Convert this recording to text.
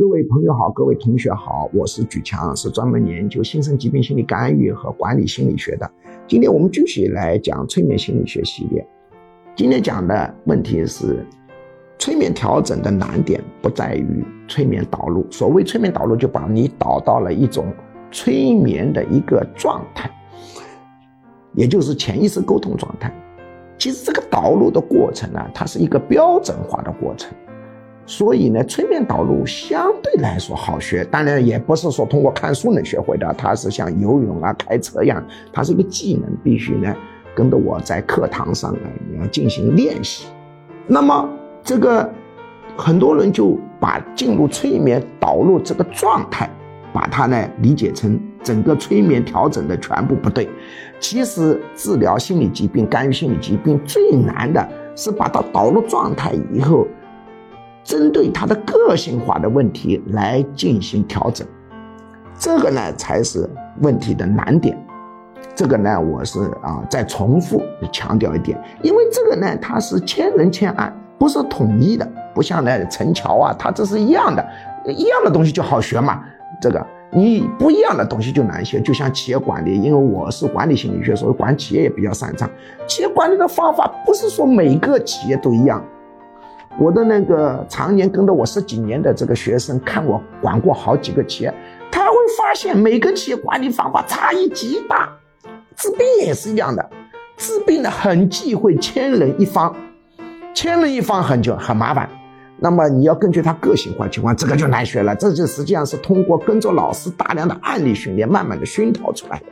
各位朋友好，各位同学好，我是举强，是专门研究新生疾病心理干预和管理心理学的。今天我们继续来讲催眠心理学系列。今天讲的问题是，催眠调整的难点不在于催眠导入。所谓催眠导入，就把你导到了一种催眠的一个状态，也就是潜意识沟通状态。其实这个导入的过程呢，它是一个标准化的过程。所以呢，催眠导入相对来说好学，当然也不是说通过看书能学会的，它是像游泳啊、开车一样，它是一个技能，必须呢跟着我在课堂上呢你要进行练习。那么这个很多人就把进入催眠导入这个状态，把它呢理解成整个催眠调整的全部不对。其实治疗心理疾病、干预心理疾病最难的是把它导入状态以后。针对他的个性化的问题来进行调整，这个呢才是问题的难点。这个呢，我是啊再重复强调一点，因为这个呢它是千人千案，不是统一的，不像那陈桥啊，它这是一样的，一样的东西就好学嘛。这个你不一样的东西就难学，就像企业管理，因为我是管理心理学，所以管企业也比较擅长。企业管理的方法不是说每个企业都一样。我的那个常年跟着我十几年的这个学生，看我管过好几个企业，他会发现每个企业管理方法差异极大。治病也是一样的，治病呢很忌讳千人一方，千人一方很就很麻烦。那么你要根据他个性化情况，这个就难学了。这就实际上是通过跟着老师大量的案例训练，慢慢的熏陶出来的。